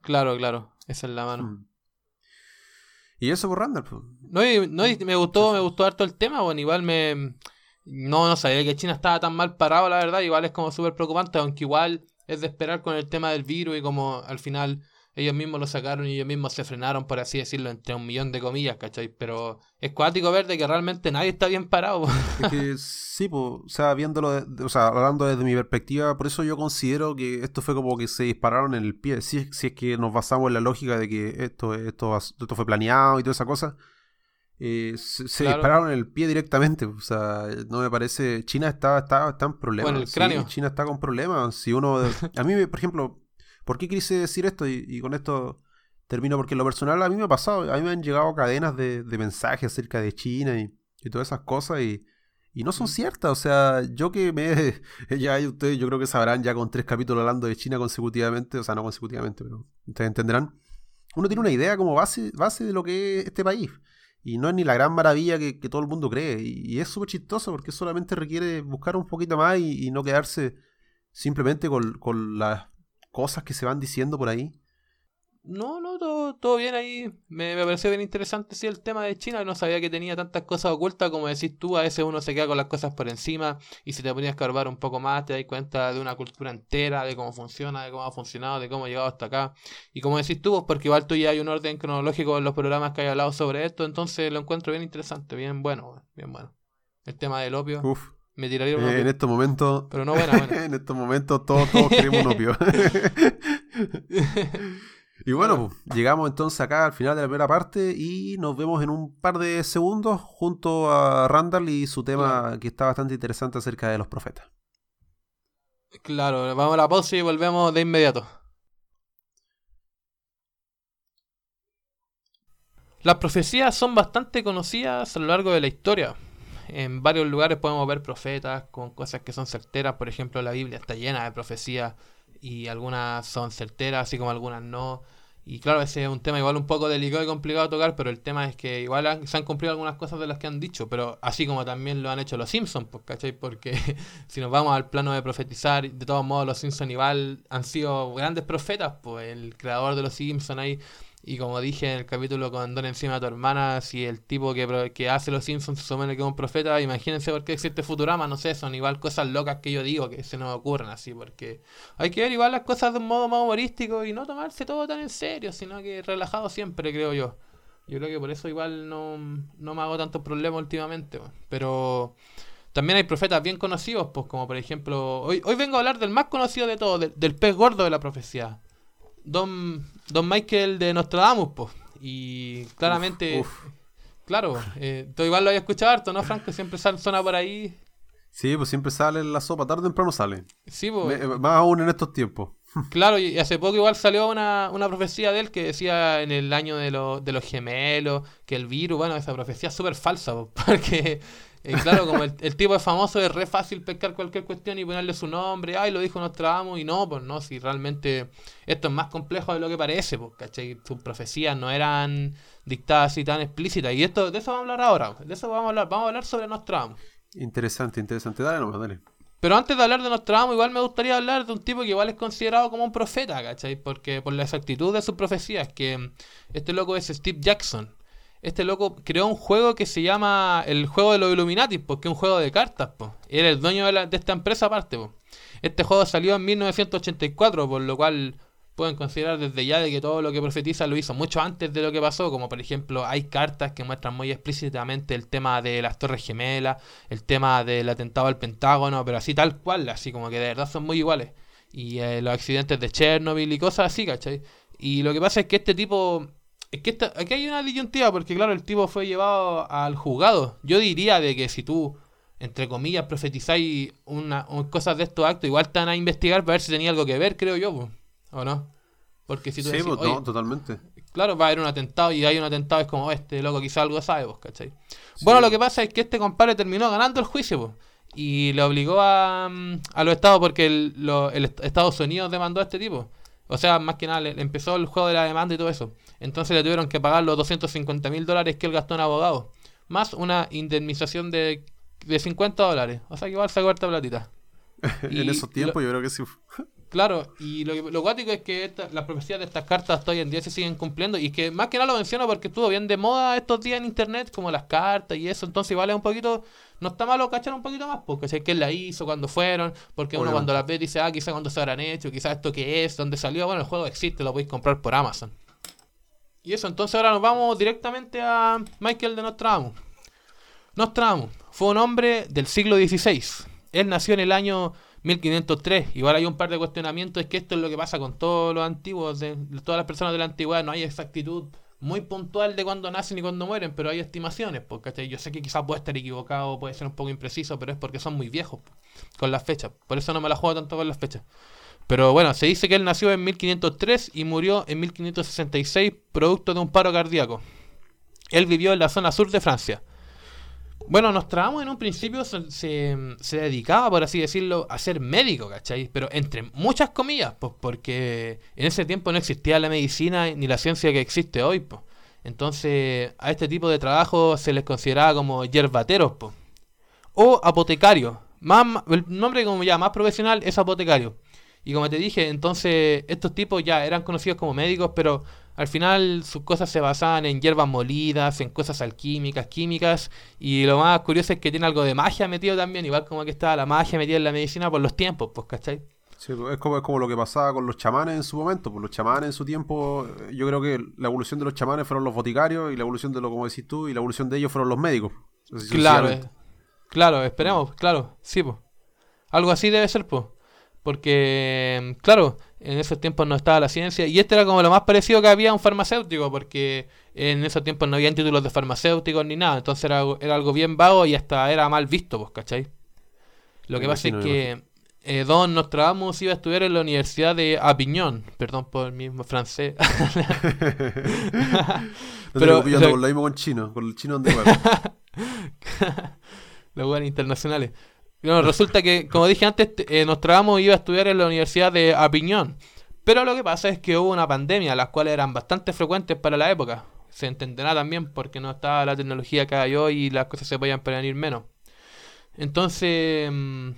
Claro, claro, esa es la mano. Mm. Y eso por Randall. Pues. No, y, no me gustó, me gustó harto el tema, bueno, igual me... No, no sabía que China estaba tan mal parado, la verdad, igual es como súper preocupante, aunque igual es de esperar con el tema del virus y como al final ellos mismos lo sacaron y ellos mismos se frenaron, por así decirlo, entre un millón de comillas, ¿cachai? Pero es cuático ver de que realmente nadie está bien parado. Es que sí, pues, o sea, viéndolo, o sea, hablando desde mi perspectiva, por eso yo considero que esto fue como que se dispararon en el pie. Si, si es que nos basamos en la lógica de que esto, esto, esto fue planeado y toda esa cosa. Eh, se, dispararon en el pie directamente. O sea, no me parece. China está, está, está en problemas. China está con problemas. Si uno. A mí, por ejemplo, ¿Por qué quise decir esto? Y, con esto termino, porque en lo personal a mí me ha pasado, a mí me han llegado cadenas de, mensajes acerca de China y, todas esas cosas y, no son mm. ciertas. O sea, yo que me... Ya ustedes yo creo que sabrán ya con tres capítulos hablando de China consecutivamente, o sea, no consecutivamente, pero ustedes entenderán. Uno tiene una idea como base, base de lo que es este país. Y no es ni la gran maravilla que, todo el mundo cree. Y, es súper chistoso porque solamente requiere buscar un poquito más y, no quedarse simplemente con, con las cosas que se van diciendo por ahí? No, no, todo, todo bien ahí. Me, me, pareció bien interesante sí el tema de China. No sabía que tenía tantas cosas ocultas como decís tú. A veces uno se queda con las cosas por encima y si te ponías a escarbar un poco más te das cuenta de una cultura entera, de cómo funciona, de cómo ha funcionado, de cómo ha llegado hasta acá. Y como decís tú, pues, porque igual tú ya hay un orden cronológico en los programas que hay hablado sobre esto, entonces lo encuentro bien interesante, bien bueno, bien bueno. El tema del opio. Uf. Me tiraría un eh, En estos momentos. Pero no buena, en estos momentos todos, todos queremos un opio. y bueno, pues, llegamos entonces acá al final de la primera parte y nos vemos en un par de segundos junto a Randall y su tema que está bastante interesante acerca de los profetas. Claro, vamos a la pausa y volvemos de inmediato. Las profecías son bastante conocidas a lo largo de la historia en varios lugares podemos ver profetas con cosas que son certeras. Por ejemplo, la Biblia está llena de profecías y algunas son certeras, así como algunas no. Y claro, ese es un tema igual un poco delicado y complicado de tocar, pero el tema es que igual se han cumplido algunas cosas de las que han dicho, pero así como también lo han hecho los Simpsons, pues, ¿cachai? Porque si nos vamos al plano de profetizar, de todos modos los Simpsons igual han sido grandes profetas, pues el creador de los Simpsons ahí y como dije en el capítulo con Don encima de tu hermana, si el tipo que, que hace los Simpsons se supone que es un profeta, imagínense por qué existe Futurama, no sé, son igual cosas locas que yo digo que se nos ocurren así, porque hay que ver igual las cosas de un modo más humorístico y no tomarse todo tan en serio, sino que relajado siempre, creo yo. Yo creo que por eso igual no, no me hago tantos problemas últimamente, pero también hay profetas bien conocidos, pues como por ejemplo, hoy, hoy vengo a hablar del más conocido de todos, del pez gordo de la profecía. Don, Don Michael de Nostradamus, pues. Y claramente, claro, eh, tú igual lo había escuchado harto, ¿no, Franco? Siempre sale, suena por ahí. Sí, pues siempre sale la sopa, tarde o temprano sale. Sí, pues. más aún en estos tiempos. Claro, y hace poco igual salió una, una profecía de él que decía en el año de, de los gemelos que el virus, bueno, esa profecía es súper falsa, porque eh, claro, como el, tipo es famoso, es re fácil pescar cualquier cuestión y ponerle su nombre. Ay, lo dijo amo Y no, pues no, si realmente esto es más complejo de lo que parece, pues, ¿cachai? Sus profecías no eran dictadas así tan explícitas. Y esto, de eso vamos a hablar ahora. De eso vamos a hablar. Vamos a hablar sobre amo Interesante, interesante. Dale nomás, dale. Pero antes de hablar de amo igual me gustaría hablar de un tipo que igual es considerado como un profeta, ¿cachai? Porque por la exactitud de sus profecías, que este loco es Steve Jackson este loco creó un juego que se llama el juego de los Illuminati, porque es un juego de cartas, po. Era el dueño de, esta empresa aparte. Este juego salió en 1984, por lo cual pueden considerar desde ya de que todo lo que profetiza lo hizo mucho antes de lo que pasó, como por ejemplo hay cartas que muestran muy explícitamente el tema de las Torres Gemelas, el tema del atentado al Pentágono, pero así tal cual, así como que de verdad son muy iguales. Y eh, los accidentes de Chernobyl y cosas así, ¿cachai? Y lo que pasa es que este tipo es que aquí hay una disyuntiva, porque claro, el tipo fue llevado al juzgado. Yo diría de que si tú, entre comillas, profetizáis una, cosas de estos actos, igual te van a investigar para ver si tenía algo que ver, creo yo, ¿o no? Porque si tú sí, no, totalmente. Claro, va a haber un atentado y hay un atentado, es como, este loco quizá algo sabe, vos, ¿cachai? Bueno, lo que pasa es que este compadre terminó ganando el juicio, pues. Y le obligó a, mm, a los estados, porque el, el Estados Unidos demandó a este tipo. O sea, más que nada, le, empezó el juego de la demanda y todo eso. Entonces le tuvieron que pagar los 250 mil dólares que él gastó en abogado. Más una indemnización de, de 50 dólares. O sea que igual sacó harta platita. en esos tiempos yo creo que sí. Claro, y lo, lo guático es que las profecías de estas cartas hoy en día se siguen cumpliendo y que más que nada lo menciono porque estuvo bien de moda estos días en internet, como las cartas y eso, entonces vale un poquito, no está malo cachar un poquito más, porque sé quién la hizo, cuándo fueron, porque uno cuando las ve dice, ah, quizás cuándo se habrán hecho, quizás esto qué es, dónde salió, bueno, el juego existe, lo podéis comprar por Amazon. Y eso, entonces ahora nos vamos directamente a Michael de Nostradamus. Nostradamus fue un hombre del siglo XVI. Él nació en el año 1503. Igual hay un par de cuestionamientos, es que esto es lo que pasa con todos los antiguos, de, todas las personas de la antigüedad, no hay exactitud muy puntual de cuándo nacen y cuándo mueren, pero hay estimaciones, porque yo sé que quizás puede estar equivocado, puede ser un poco impreciso, pero es porque son muy viejos con las fechas. Por eso no me la juego tanto con las fechas. Pero bueno, se dice que él nació en 1503 y murió en 1566 producto de un paro cardíaco. Él vivió en la zona sur de Francia. Bueno, nos trabamos en un principio, se, se, dedicaba, por así decirlo, a ser médico, ¿cachai? Pero entre muchas comillas, pues porque en ese tiempo no existía la medicina ni la ciencia que existe hoy, pues. Entonces, a este tipo de trabajo se les consideraba como yerbateros, pues. O apotecarios. Más, el nombre como ya más profesional es apotecario. Y como te dije, entonces estos tipos ya eran conocidos como médicos, pero al final sus cosas se basaban en hierbas molidas, en cosas alquímicas, químicas, y lo más curioso es que tiene algo de magia metido también, igual como que estaba la magia metida en la medicina por los tiempos, pues, ¿cachai? Sí, pues, es como, es como lo que pasaba con los chamanes en su momento, pues los chamanes en su tiempo, eh, yo creo que la evolución de los chamanes fueron los boticarios y la evolución de lo, como decís tú, y la evolución de ellos fueron los médicos. Claro, eh, claro, esperemos, claro, sí, pues. Algo así debe ser, pues. Porque, claro, en esos tiempos no estaba la ciencia. Y este era como lo más parecido que había a un farmacéutico, porque en esos tiempos no había títulos de farmacéuticos ni nada. Entonces era, era algo bien vago y hasta era mal visto, pues, ¿cachai? Lo que pasa es que eh, Don Nostradamus iba a estudiar en la Universidad de Avignon. Perdón por el mismo francés. Pero lo, lo mismo con chino, con el chino donde Los buenos internacionales resulta que, como dije antes, eh, Nostradamus iba a estudiar en la Universidad de Apiñón. Pero lo que pasa es que hubo una pandemia, las cuales eran bastante frecuentes para la época. Se entenderá también porque no estaba la tecnología que hay hoy y las cosas se podían prevenir menos. Entonces, mm,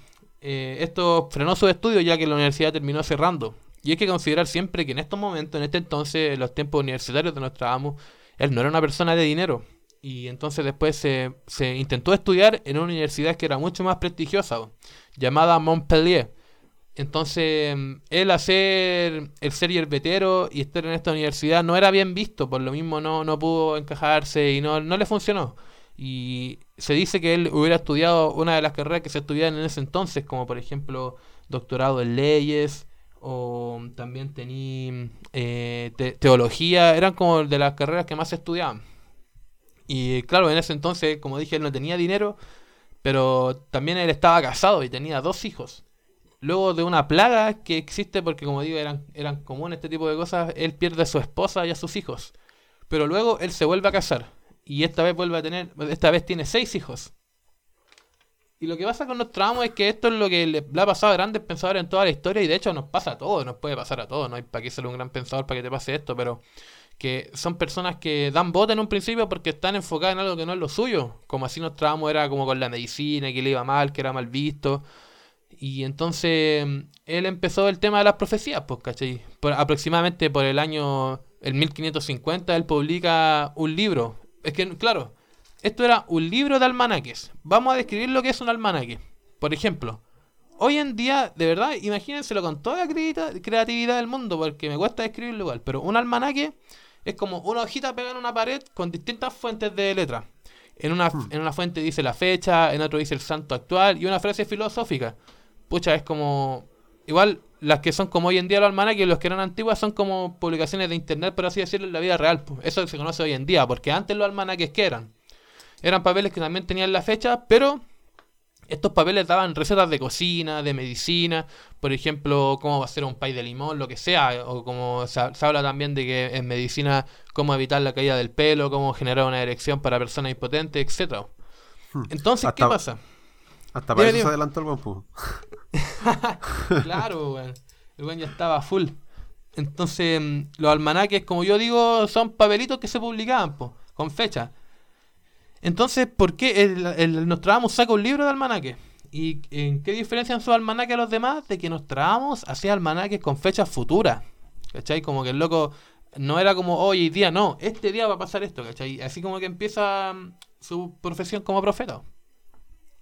eh, esto frenó su estudio ya que la universidad terminó cerrando. Y hay que considerar siempre que en estos momentos, en este entonces, en los tiempos universitarios de Nostradamus, él no era una persona de dinero y entonces después se, se, intentó estudiar en una universidad que era mucho más prestigiosa, llamada Montpellier. Entonces, él hacer el ser yerbetero y estar en esta universidad no era bien visto, por lo mismo no, no pudo encajarse y no, no le funcionó. Y se dice que él hubiera estudiado una de las carreras que se estudiaban en ese entonces, como por ejemplo doctorado en leyes, o también tenía eh, teología, eran como de las carreras que más se estudiaban. Y claro, en ese entonces, como dije, él no tenía dinero, pero también él estaba casado y tenía dos hijos. Luego de una plaga que existe, porque como digo, eran, eran comunes este tipo de cosas, él pierde a su esposa y a sus hijos. Pero luego él se vuelve a casar. Y esta vez vuelve a tener, esta vez tiene seis hijos. Y lo que pasa con amo es que esto es lo que le, ha pasado a grandes pensadores en toda la historia y de hecho nos pasa a todos, nos puede pasar a todos, no hay para qué ser un gran pensador para que te pase esto, pero que son personas que dan voto en un principio porque están enfocadas en algo que no es lo suyo, como así nuestro amo era como con la medicina, que le iba mal, que era mal visto. Y entonces él empezó el tema de las profecías, pues, ¿cachai? Aproximadamente por el año el 1550 él publica un libro. Es que, claro, esto era un libro de almanaques. Vamos a describir lo que es un almanaque. Por ejemplo, hoy en día, de verdad, imagínenselo con toda la creatividad del mundo, porque me cuesta describirlo igual, pero un almanaque es como una hojita pegada en una pared con distintas fuentes de letra. En una, hmm. en una fuente dice la fecha, en otro dice el santo actual y una frase filosófica. Pucha, es como. Igual las que son como hoy en día los almanaques, los que eran antiguas, son como publicaciones de internet, por así decirlo, en la vida real. Eso se conoce hoy en día, porque antes los almanaques, ¿qué eran? Eran papeles que también tenían la fecha, pero estos papeles daban recetas de cocina, de medicina, por ejemplo, cómo va a ser un pay de limón, lo que sea, o como se, habla también de que en medicina cómo evitar la caída del pelo, cómo generar una erección para personas impotentes, etcétera. Hmm. Entonces, ¿qué pasa? Hasta para eso se adelantó el buen Claro, El buen ya estaba full. Entonces, mm, los almanaques, como yo digo, son papelitos que se publicaban, con fecha. Entonces, ¿por qué el, el Nostradamus saca un libro de almanaque? ¿Y en qué diferencian su almanaque a los demás? De que nos trabamos hacia almanaques con fechas futuras. ¿Cachai? Como que el loco no era como hoy día, no, este día va a pasar esto, ¿cachai? Así como que empieza mm, su profesión como profeta.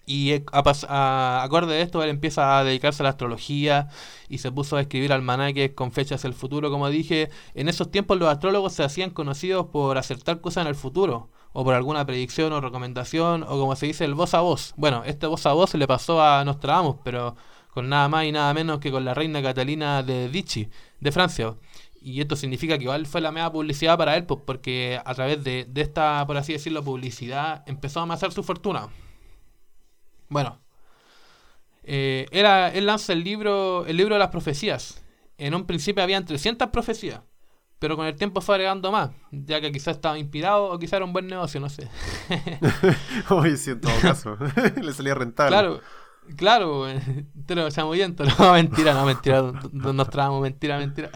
Y eh, a, acorde de esto, él empieza a dedicarse a la astrología y se puso a escribir almanaques con fechas del futuro. Como dije, en esos tiempos los astrólogos se hacían conocidos por acertar cosas en el futuro, o por alguna predicción o recomendación, o como se dice, el voz a voz. Bueno, este voz a voz se le pasó a Nostradamus, pero con nada más y nada menos que con la reina Catalina de Dichi, de Francia. Y esto significa que igual fue la media publicidad para él, pues, porque a través de, de esta, por así decirlo, publicidad, empezó a amasar su fortuna. Bueno, eh, era, él lanza el libro, el libro de las profecías. En un principio habían 300 profecías, pero con el tiempo fue agregando más, ya que quizás estaba inspirado o quizás era un buen negocio, no sé. Uy, sí, en todo caso, le salía rentable. Claro, claro, te lo bien, no, mentira, no, mentira, nos trabamos, mentira, mentira.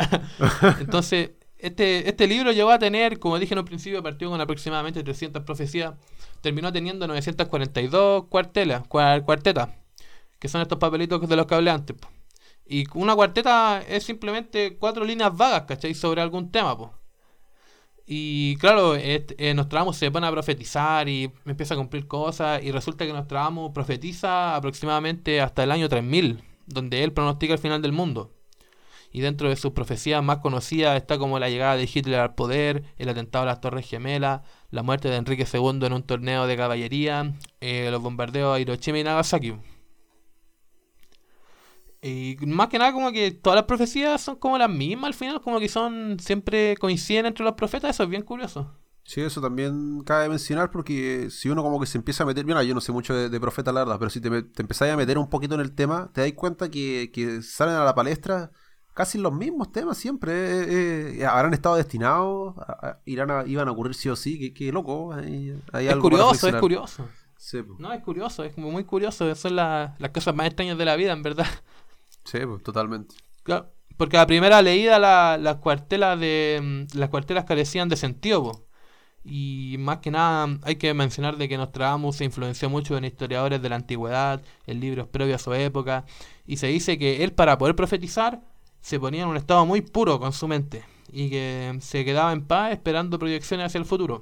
Entonces, este, este libro llegó a tener, como dije en un principio, partió con aproximadamente 300 profecías terminó teniendo 942 cuartelas, cuartetas, que son estos papelitos de los que hablé antes. Y una cuarteta es simplemente cuatro líneas vagas, ¿cachai? Sobre algún tema, pues. Y claro, eh, Nostradamus se pone a profetizar y empieza a cumplir cosas y resulta que Nostradamus profetiza aproximadamente hasta el año 3000, donde él pronostica el final del mundo y dentro de sus profecías más conocidas está como la llegada de Hitler al poder, el atentado a las Torres Gemelas, la muerte de Enrique II en un torneo de caballería, eh, los bombardeos a Hiroshima y Nagasaki. Y más que nada como que todas las profecías son como las mismas al final, como que son siempre coinciden entre los profetas, eso es bien curioso. Sí, eso también cabe mencionar porque si uno como que se empieza a meter, mira, yo no sé mucho de, profetas la verdad, pero si te, te empezás a meter un poquito en el tema, te das cuenta que salen a la palestra casi los mismos temas siempre. Eh, eh, habrán estado destinados, irán a, iban a ocurrir sí o sí, qué, loco. es curioso, es curioso. no, es curioso, es como muy curioso. Son las cosas más extrañas de la vida, en verdad. Sí, pues, totalmente. porque a primera leída las cuartelas de mm, las cuartelas carecían de sentido, y más que nada hay que mencionar de que Nostradamus se influenció mucho en historiadores de la antigüedad, en libros previos a su época, y se dice que él para poder profetizar se ponía en un estado muy puro con su mente y que se quedaba en paz esperando proyecciones hacia el futuro.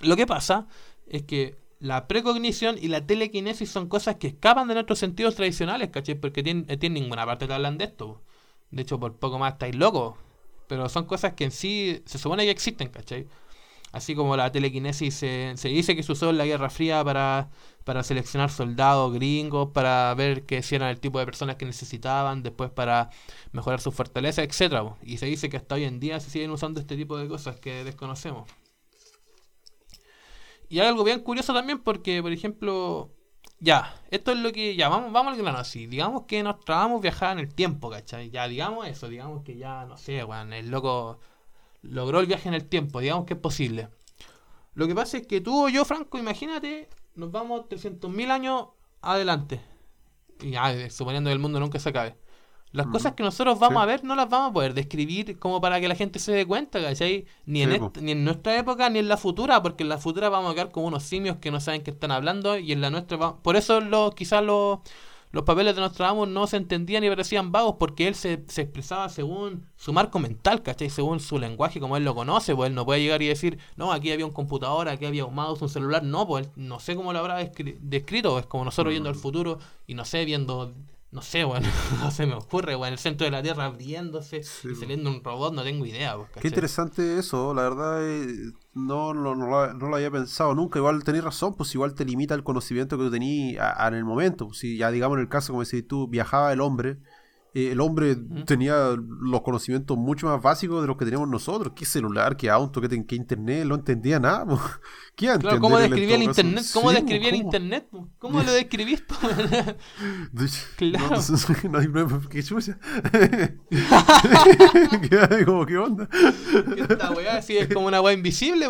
Lo que pasa es que la precognición y la telequinesis son cosas que escapan de nuestros sentidos tradicionales, ¿cachai? Porque eh, tienen ninguna parte te hablan de esto. De hecho, por poco más estáis locos. Pero son cosas que en sí se supone que existen, ¿cachai? Así como la telequinesis se, se dice que se usó en la Guerra Fría para para seleccionar soldados gringos, para ver que si eran el tipo de personas que necesitaban, después para mejorar su fortaleza, etcétera. Y se dice que hasta hoy en día se siguen usando este tipo de cosas que desconocemos. Y algo bien curioso también porque, por ejemplo, ya, esto es lo que, ya, vamos, vamos al grano así, digamos que nos trabamos viajar en el tiempo, ¿cachai? Ya, digamos eso, digamos que ya, no sé, weón, el loco logró el viaje en el tiempo, digamos que es posible. Lo que pasa es que tú o yo, Franco, imagínate nos vamos 300.000 años adelante. Y ya, suponiendo que el mundo nunca se acabe. Las cosas que nosotros vamos a ver no las vamos a poder describir como para que la gente se dé cuenta, ¿cachai? Ni, en ni en nuestra época ni en la futura, porque en la futura vamos a quedar como unos simios que no saben qué están hablando y en la nuestra... Por eso lo, quizás los los papeles de Nostradamus no se entendían y parecían vagos porque él se, se, expresaba según su marco mental, ¿cachai? Según su lenguaje, como él lo conoce, pues él no puede llegar y decir, no, aquí había un computador, aquí había un mouse, un celular, no, pues él no sé cómo lo habrá descrito, es como nosotros viendo el mm. futuro y no sé, viendo no sé, bueno, no se me ocurre, bueno, el centro de la Tierra abriéndose y saliendo un robot, no tengo idea. Pues, Qué interesante eso, la verdad eh, no, no, no, lo había pensado nunca, igual tenés razón, pues igual te limita el conocimiento que tú tenías en el momento, si ya digamos en el caso, como decís tú, viajaba el hombre eh, el hombre tenía los conocimientos mucho más básicos de los que teníamos nosotros. ¿Qué celular? ¿Qué auto? ¿Qué, qué internet? No entendía nada. ¿Qué claro, ¿Cómo describía el internet? ¿Cómo describía el internet? ¿Cómo lo describís? claro. No, no, no, ¿Qué chucha? como, ¿Qué onda? Esta weá así es como una weá invisible,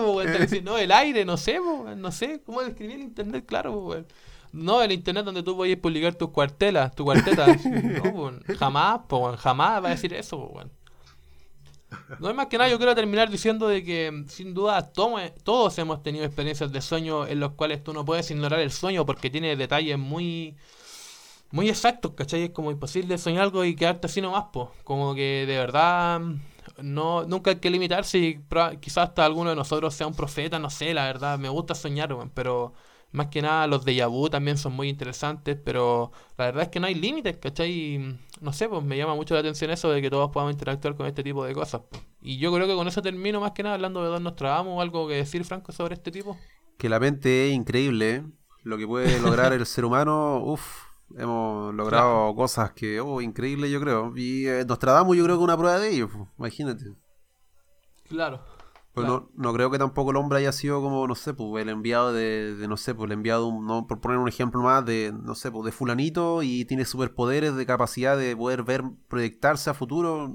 no, el aire, no sé, no sé. ¿Cómo describía el internet? Claro, weá. No, el internet donde tú puedes publicar tus cuartelas, tu cuarteta. no, jamás, pues, jamás va a decir eso, pues, No es más que nada, yo quiero terminar diciendo de que sin duda todos hemos tenido experiencias de sueño en los cuales tú no puedes ignorar el sueño porque tiene detalles muy muy exactos, ¿cachai? Es como imposible soñar algo y quedarte así nomás, po. Como que de verdad no nunca hay que limitarse y quizás hasta alguno de nosotros sea un profeta, no sé, la verdad, me gusta soñar, pero más que nada los de Yabu también son muy interesantes, pero la verdad es que no hay límites, ¿cachai? No sé, pues me llama mucho la atención eso de que todos podamos interactuar con este tipo de cosas. Y yo creo que con eso termino más que nada hablando de Don Nostradamus, algo que decir, Franco, sobre este tipo. Que la mente es increíble, ¿eh? lo que puede lograr el ser humano, uff, hemos logrado cosas que, oh, increíble yo creo. Y eh, Nostradamus yo creo que una prueba de ello, imagínate. Claro. Pues no, no, creo que tampoco el hombre haya sido como, no sé, pues el enviado de, de no sé, pues el enviado, no, por poner un ejemplo más, de, no sé, pues de fulanito y tiene superpoderes de capacidad de poder ver, proyectarse a futuro.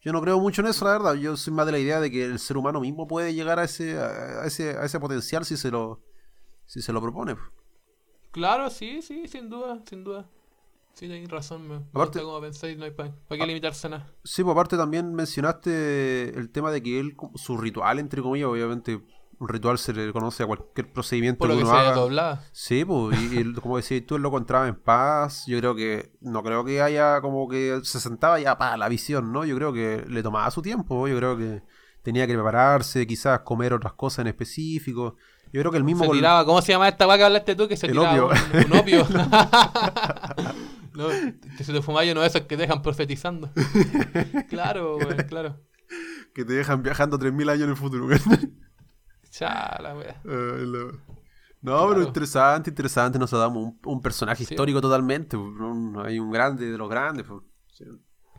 Yo no creo mucho en eso, la verdad. Yo soy más de la idea de que el ser humano mismo puede llegar a ese, a ese, a ese potencial si se lo, si se lo propone. Claro, sí, sí, sin duda, sin duda. Sí, tenéis razón, me aparte, como pensáis, no hay para qué ah, limitarse nada. Sí, pues aparte también mencionaste el tema de que él, su ritual, entre comillas, obviamente un ritual se le conoce a cualquier procedimiento Por lo que, se Sí, pues, y, como decías tú, él lo encontraba en paz. Yo creo que, no creo que haya como que se sentaba ya para la visión, ¿no? Yo creo que le tomaba su tiempo, yo creo que tenía que prepararse, quizás comer otras cosas en específico. Yo creo que el mismo. Se tiraba, ¿cómo se llama esta vaca que hablaste tú? Que se tiraba Un, opio. no, que se te fuma uno de esos que te dejan profetizando. claro, güey, claro. Que te dejan viajando 3.000 años en el futuro, güey. Chala, güey. No, pero interesante, interesante. Nos dado un, un personaje histórico totalmente. hay un grande de los grandes. Pues.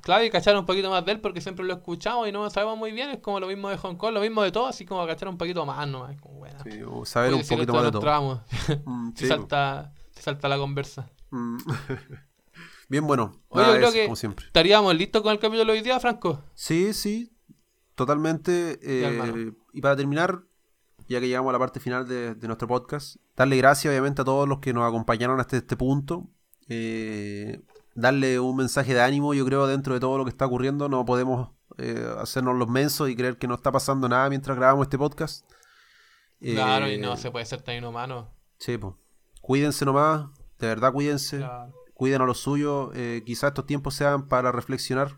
Claro, y cachar un poquito más de él porque siempre lo escuchamos y no lo sabemos muy bien. Es como lo mismo de Hong Kong, lo mismo de todo, así como cachar un poquito más, ¿no? Es como bueno. Sí, saber un poquito más de todo. Mm, se, salta, se salta la conversa. Mm. bien, bueno. Oye, yo creo que como siempre. estaríamos listos con el capítulo de hoy día, Franco. Sí, sí, totalmente. Eh, y para terminar, ya que llegamos a la parte final de, nuestro podcast, darle gracias obviamente a todos los que nos acompañaron hasta este punto. Eh, darle un mensaje de ánimo, yo creo, dentro de todo lo que está ocurriendo. No podemos eh, hacernos los mensos y creer que no está pasando nada mientras grabamos este podcast. Claro, y no se puede ser tan inhumano. Sí, pues. Cuídense nomás, de verdad cuídense. Cuiden a lo suyo. Eh, quizás estos tiempos sean para reflexionar,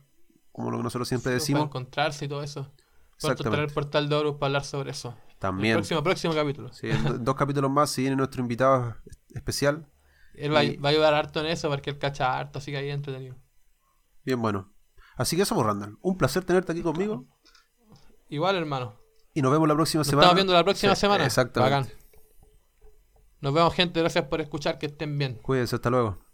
como lo que nosotros siempre decimos. Para encontrarse y todo eso. Pronto traer el portal de Horus para hablar sobre eso. También. El próximo, próximo capítulo. Sí, dos capítulos más, si viene nuestro invitado especial. Él va, a ayudar harto en eso porque él cacha harto, así que ahí entretenido. Bien, bueno. Así que eso, pues, Randall. Un placer tenerte aquí conmigo. Igual, hermano. Y nos vemos la próxima nos semana. Estamos viendo la próxima semana. Exactamente. Nos vemos, gente. Gracias por escuchar. Que estén bien. Cuídense. Hasta luego.